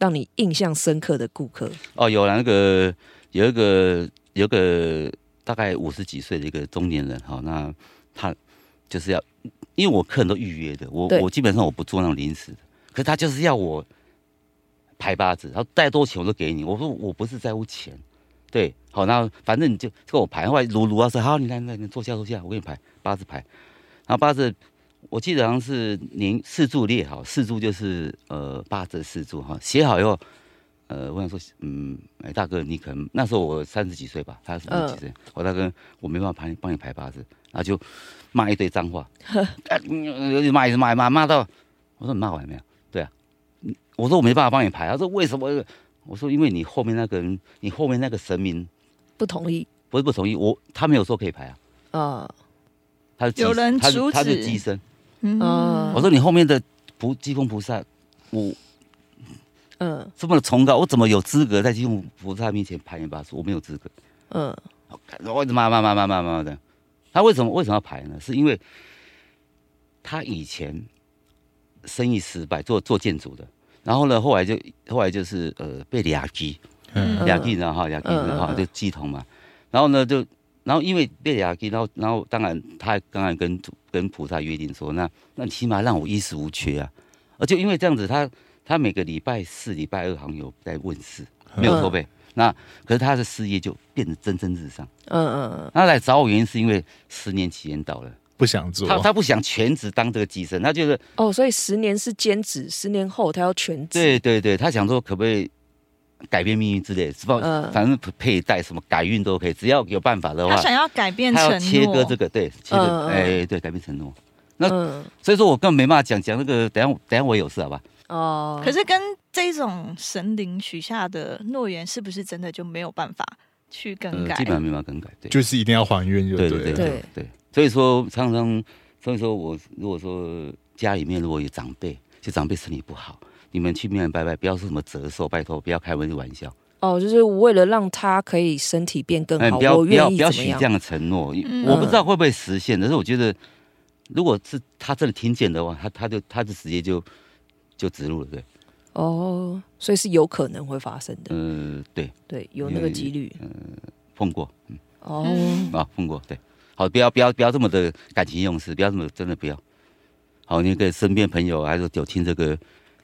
让你印象深刻的顾客？哦，有了那个有一个有一个大概五十几岁的一个中年人哈，那他就是要，因为我客人都预约的，我我基本上我不做那种临时的，可是他就是要我排八字，然后带多少钱我都给你，我说我不是在乎钱，对，好，那反正你就跟我排，后来卢卢老师，好，你来来你坐下坐下，我给你排八字排，然后八字。我记得好像是您四柱列好，四柱就是呃八字四柱哈，写好以后，呃，我想说，嗯，哎，大哥，你可能那时候我三十几岁吧，他三十几岁？我大哥，我没办法帮你帮你排八字，然后就骂一堆脏话，哎嗯骂一直骂骂骂到，我说你骂完没有？对啊，嗯我说我没办法帮你排，他说为什么？我说因为你后面那个人，你后面那个神明不同意不是不同意，我他没有说可以排啊，啊他是有人阻他是他是止寄生，嗯啊我说你后面的菩济公菩萨，我嗯这么的崇高，我怎么有资格在济公菩萨面前排你八字？我没有资格。嗯我一直骂骂骂骂骂骂的。他为什么为什么要排呢？是因为他以前生意失败，做做建筑的，然后呢，后来就后来就是呃被俩鸡嗯俩鸡，然后俩鸡嗯嗯然后嗯就鸡同嘛，然后呢就然后因为被俩鸡，然后然后当然他当然跟跟菩萨约定说，那那你起码让我衣食无缺啊，而且因为这样子，他他每个礼拜四、礼拜二好像有在问世，没有收费。那可是他的事业就变得蒸蒸日上。嗯嗯嗯他来找我原因是因为十年期限到了，不想做，他他不想全职当这个寄生，他觉得哦，所以十年是兼职，十年后他要全职。对对对，他想说可不可以改变命运之类的，是吧？嗯反正佩戴什么改运都可以，只要有办法的话他，想要改变他承诺，要切割这个对切割哎对改变承诺，那嗯所以说我根本没办法讲讲那个，等下等下我有事好吧？哦，可是跟这种神灵许下的诺言，是不是真的就没有办法去更呃，改？基本上没办法更改，对就是一定要还愿就对。对对对，所以说常常所以说我如果说家里面如果有长辈，就长辈身体不好，你们去庙里拜拜，不要说什么折寿，拜托不要开玩笑。哦，就是为了让他可以身体变更哎，好，不要我不要不要愿意怎么样？许这样的承诺，嗯。我不知道会不会实现，但是我觉得，如果是他真的听见的话，他他就他就直接就就植入了，对，哦，所以是有可能会发生的，呃，对，对，有那个几率。嗯碰过嗯。哦，啊，碰过，对，好，不要不要不要这么的感情用事，不要这么真的不要，好，那个身边朋友还是有听这个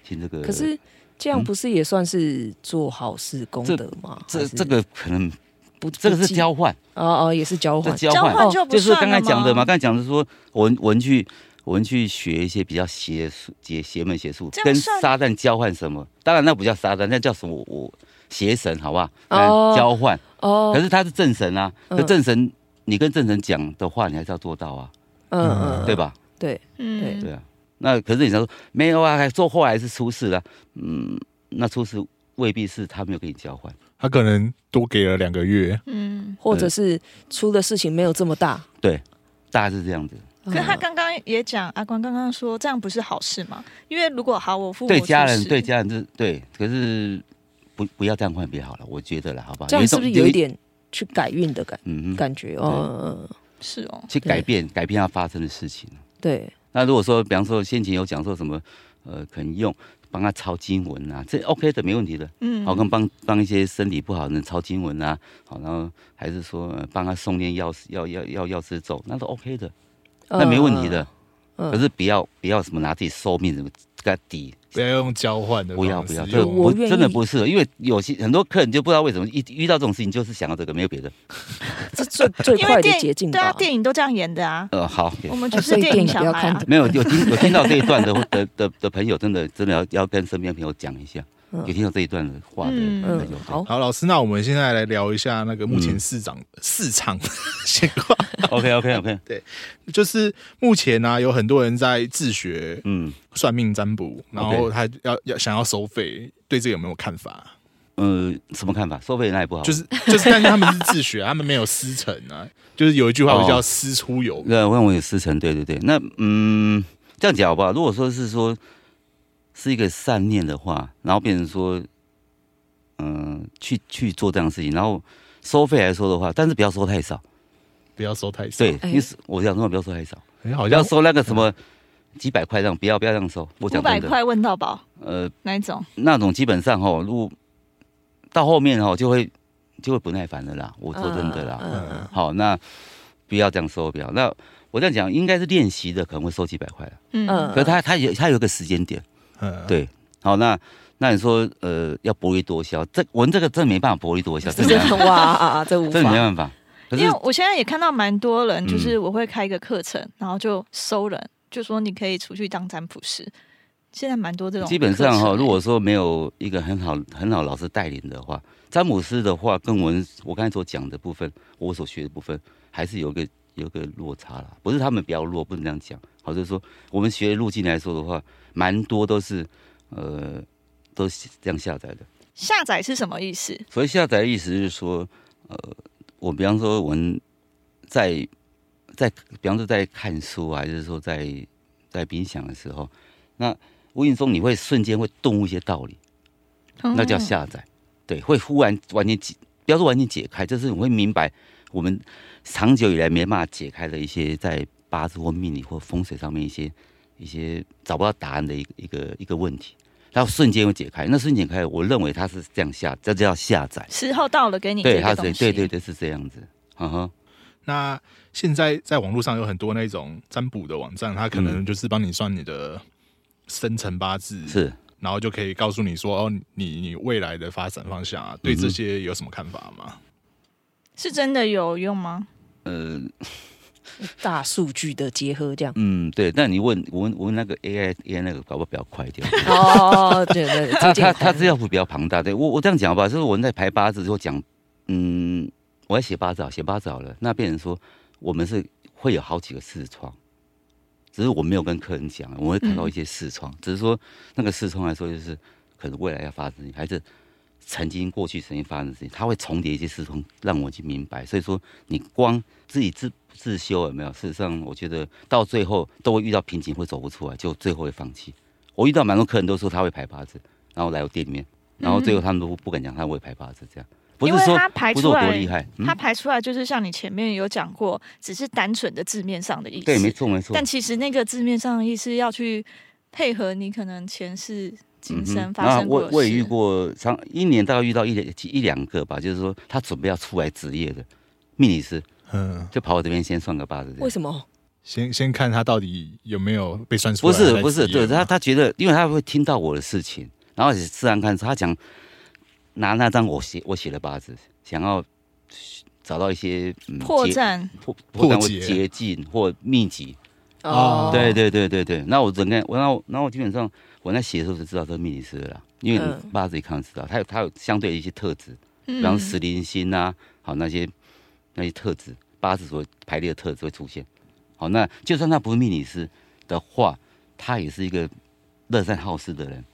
听这个，可是这样不是也算是做好事功德吗？这这个可能不，这个是交换，哦哦，也是交换。交换就就是刚才讲的嘛，刚才讲的说，我们我们去我们去学一些比较邪术、邪邪门邪术，跟撒旦交换什么？当然那不叫撒旦，那叫什么？我我邪神，好不好？哦嗯交换。哦，可是他是正神啊，嗯可正神，你跟正神讲的话，你还是要做到啊，嗯嗯，对？吧？对，嗯，对啊。那可是你说没有啊，还做后来是出事了，嗯，那出事未必是他没有跟你交换，他可能多给了两个月，嗯。或者是出的事情没有这么大。对，大概是这样子。可是他嗯刚刚也讲，阿光刚刚说这样不是好事吗？因为如果好，我父母对家人，对家人是对，可是不不要这样换比较好了，我觉得了，好不好？这样是不是有一点去改运的感嗯哼，感觉？哦，嗯嗯是哦，去改变改变要发生的事情。对，那如果说，比方说先前有讲说什么，呃，可能用帮他抄经文啊，这 OK 的，没问题的。嗯，好，跟帮帮一些身体不好的人抄经文啊，好，然后还是说呃帮他诵念药药药药药师咒，那都 OK 的，那没问题的。嗯可是不要不要什么拿自己寿命什么给他抵，不要用交换的方式，不要不要，这用不我真的不适合，因为有些很多客人就不知道为什么一遇到这种事情就是想要这个，没有别的。这最最快的因为电捷径对啊，电影都这样演的啊，呃，好，我们就是电影电影小孩啊。不要看的。没有有听有听到这一段的 的的的朋友，真的真的要要跟身边朋友讲一下，嗯有听到这一段的话的嗯好，好，老师，那我们现在来聊一下那个目前市长、市场情况。OK，OK，OK，对就是目前呢、有很多人在自学嗯算命占卜，然后他要要想要收费，对这个有没有看法？呃，什么看法？收费那也不好，就是就是，但是他们是自学，他们没有师承啊。就是有一句话我叫“师出有名对，我认为有师承，对对对。那嗯，这样讲好不好？如果说是说是一个善念的话，然后变成说，嗯、去去做这样的事情，然后收费来说的话，但是不要收太少，”，不要收太少。对，哎因为是我想说不要收太少，哎，好要收那个什么几百块这样，不要不要这样收。我五讲真的，百块问到饱呃，那一种，那种基本上哈，如果到后面哈就会就会不耐烦的啦。我说真的啦，嗯嗯嗯好，那不要这样收，不要。那我这样讲，应该是练习的可能会收几百块啦嗯嗯可是他他有他有一个时间点，嗯，对，好，那那你说呃要薄利多销，这我们这个真没办法薄利多销，这 真的哇，这无真的没法。办法。因为我现在也看到蛮多人，嗯就是我会开一个课程，然后就收人，就说你可以出去当占卜师，现在蛮多这种。基本上哈，如果说没有一个很好很好老师带领的话，詹姆斯的话跟我们我刚才所讲的部分，我所学的部分，还是有个有个落差啦。不是他们比较弱，不能这样讲。好，就是说我们学的路径来说的话，蛮多都是呃都是这样下载的。下载是什么意思？所以下载的意思是说，呃，我比方说我们在在比方说在看书啊，还是说在在冥想的时候，那无形中你会瞬间会顿悟一些道理，那叫哦下载。对，会忽然完全解，不要说完全解开，就是你会明白我们长久以来没办法解开的一些在八字或命理或风水上面一些一些找不到答案的一个一个一个问题，然后瞬间会解开。那瞬间解开，我认为它是这样下，这叫下载。时候到了，给你对，它是。对对对是这样子，嗯哼，那现在在网络上有很多那种占卜的网站，它可能就是帮你算你的生辰八字，是然后就可以告诉你说，哦，你你未来的发展方向啊，对这些有什么看法吗？是真的有用吗？呃大数据的结合这样。嗯对，但你问我问我问那个 AI AI 那个搞不好比较快一点，哦，对对，他他他资料库比较庞大，对我我这样讲吧，就是我们在排八字之后讲，嗯，我要写八字啊，写八字好了，那变成说我们是会有好几个视窗。只是我没有跟客人讲，我会看到一些视窗，只是说那个视窗来说，就是可能未来要发生还是曾经过去曾经发生的事情，它会重叠一些事情，让我去明白。所以说，你光自己自自修有没有？事实上，我觉得到最后都会遇到瓶颈，会走不出来，就最后会放弃。我遇到蛮多客人都说他会排八字，然后来我店里面，然后最后他们都不敢讲他会排八字，这样不是说他排出来多厉害，嗯它排出来就是像你前面有讲过，只是单纯的字面上的意思。对，没错没错但。其实那个字面上的意思要去配合你可能前世今生嗯那发生过的事。我我也遇过，常一年大概遇到一两一两个吧，就是说他准备要出来职业的命理师，嗯，就跑我这边先算个八字。为什么？先先看他到底有没有被算出来，不是不是，对他他他觉得，因为他会听到我的事情，然后自然看他讲拿那张我写我写的八字，想要找到一些、嗯、破绽，破破绽或破解捷径或秘籍。哦对对对对对，那我整个我那我那我基本上我在写的时候就知道这是命理师的啦，因为八字一看就知道，他有他有相对的一些特质，嗯。比方说死灵星啊，好那些那些特质，八字所排列的特质会出现。好，那就算他不是命理师的话，他也是一个乐善好施的人。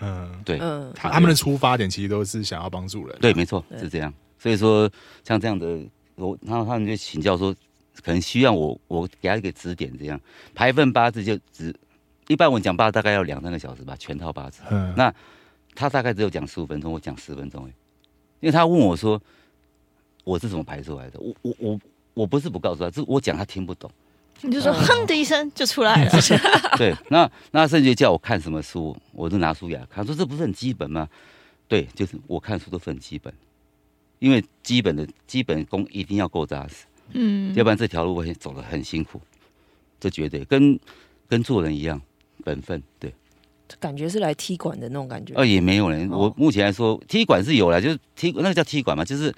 嗯，对，嗯，他他们的出发点其实都是想要帮助人，对，没错，是这样。所以说，像这样的，我然后他们就请教说，可能需要我我给他一个指点，这样。排一份八字就只一般我讲八字大概要两三个小时吧，全套八字。嗯，那他大概只有讲十五分钟，我讲十分钟哎，因为他问我说我是怎么排出来的，我我我我不是不告诉他，是我讲他听不懂。你就说嗯哼的一声就出来了。对，那那甚至叫我看什么书，我就拿书给他看，说这不是很基本吗？对，就是我看书都是很基本，因为基本的基本功一定要够扎实，嗯，要不然这条路会走得很辛苦，这绝对。跟跟做人一样，本分对。感觉是来踢馆的那种感觉。呃，也没有人，我哦目前来说踢馆是有了，就是踢那个叫踢馆嘛，就是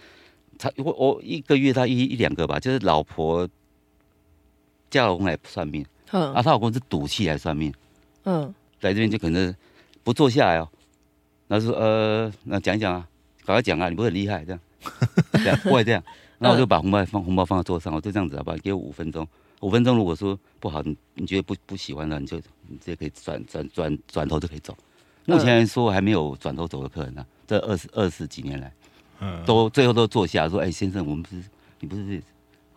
他我我一个月他一一两个吧，就是老婆叫老公来算命，嗯。啊，她老公是赌气来算命。嗯，来这边就可能不坐下来哦，然后说呃，那讲一讲啊，赶快讲啊，你不是很厉害这样，这样不会这样，然后我就把红包放红包放在桌上，我就这样子好吧，给我五分钟，五分钟如果说不好，你你觉得不不喜欢了，你就你直接可以转转转转头就可以走。目前来说还没有转头走的客人呢、这二十二十几年来嗯，都最后都坐下说，哎、先生，我们不是你不是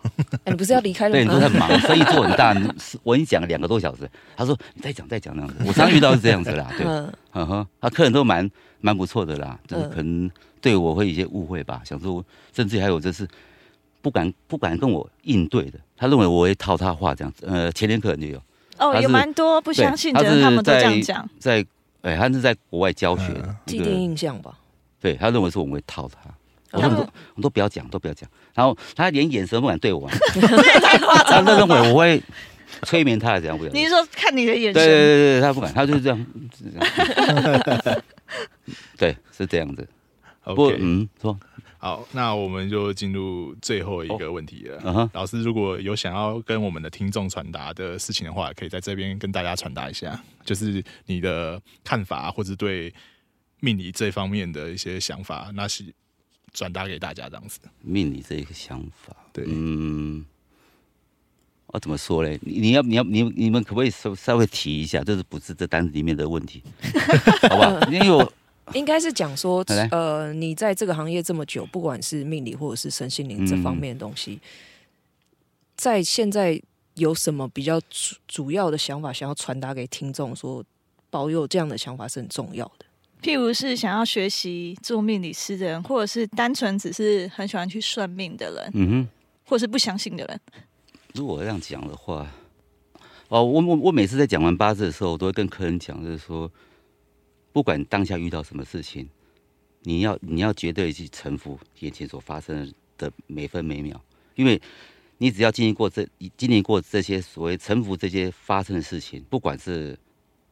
哎你不是要离开了对，你说吗？很忙，生意做很大，我已经讲了两个多小时，他说你再讲再讲那样子，我常遇到是这样子啦，对。嗯嗯哼，他客人都蛮蛮不错的啦，就是嗯可能对我会有一些误会吧，想说，甚至还有就是不敢不敢跟我应对的，他认为我会套他话这样子。呃，前天可能就有哦，有蛮多不相信的人，他是他们都这样在讲。在，哎、他是在国外教学既定印象吧。对他认为是我们会套他，我都我都不要讲，都不要讲，然后他连眼神不敢对我、啊，太夸他认为。我会催眠他，这样不要。你是说看你的眼神对对神？对对，他不敢，他就是这样，是这样 对，是这样子。不嗯，说好，那我们就进入最后一个问题了。老师，如果有想要跟我们的听众传达的事情的话，可以在这边跟大家传达一下，就是你的看法或者对命理这方面的一些想法，那是转达给大家这样子。命理这一个想法，对，嗯，我怎么说嘞？你你要你要你你们可不可以稍稍微提一下，这是不是这单子里面的问题？好吧，因为我应该是讲说，呃，你在这个行业这么久，不管是命理或者是身心灵这方面的东嗯西，在现在有什么比较主主要的想法想要传达给听众？说保有这样的想法是很重要的。譬如是想要学习做命理师的人，或者是单纯只是很喜欢去算命的人，嗯哼。或是不相信的人。如果这样讲的话，哦，我我我每次在讲完八字的时候，我都会跟客人讲，就是说，不管当下遇到什么事情，你要你要绝对去臣服眼前所发生的每分每秒，因为你只要经历过这经历过这些所谓臣服这些发生的事情，不管是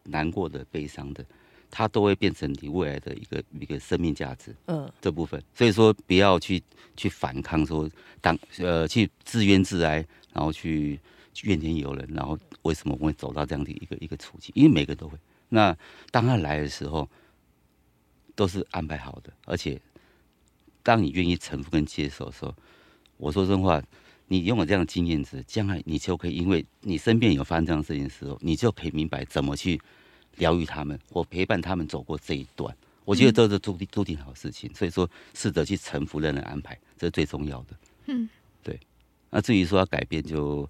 难过的、悲伤的，它都会变成你未来的一个一个生命价值。嗯，这部分，所以说不要去去反抗说当呃去自怨自哀，然后去去怨天尤人，然后为什么我会走到这样的一个一个处境？因为每个人都会。那当他来的时候，都是安排好的，而且当你愿意臣服跟接受的时候，我说真话，你拥有这样的经验值，将来你就可以，因为你身边有发生这样的事情的时候，你就可以明白怎么去疗愈他们，或陪伴他们走过这一段。我觉得这是注定注定好的事情，所以说试着去臣服人的安排，这是最重要的。嗯，对。那至于说要改变，就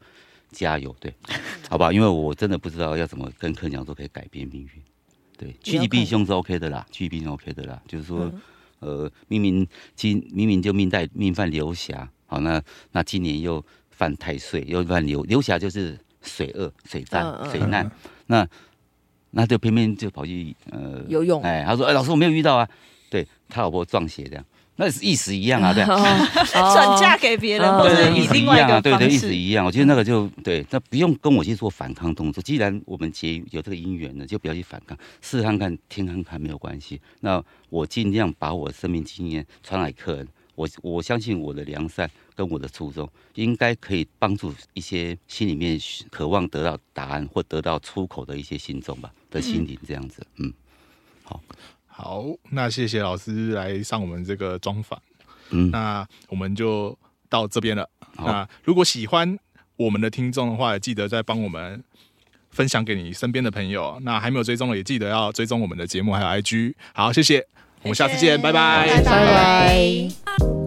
加油，对，好吧？因为我真的不知道要怎么跟客人讲说可以改变命运。对，趋吉避凶是 OK 的啦，趋吉避凶 OK 的啦，就是说，呃，明明今明明就命带命犯流霞，好，那那今年又犯太岁，又犯流流霞就是水厄、水灾、水难，那那就偏偏就跑去呃游泳哎，他说，哎，老师我没有遇到啊，对他老婆撞邪这样，那是意思一样啊，这样。转嫁给别人，哦或者对对，意以另外一思一样啊，对对，意思。一样。我觉得那个就对，那不用跟我去做反抗动作。既然我们结有这个姻缘呢，就不要去反抗，试看看、听看看没有关系。那我尽量把我生命经验传给客人。我我相信我的良善跟我的初衷，应该可以帮助一些心里面渴望得到答案或得到出口的一些心中吧的心灵这样子。嗯，好，那谢谢老师来上我们这个专访。嗯那我们就到这边了。那如果喜欢我们的听众的话，也记得再帮我们分享给你身边的朋友。那还没有追踪的，也记得要追踪我们的节目还有 IG。好，谢谢，我们下次见，拜拜拜拜拜。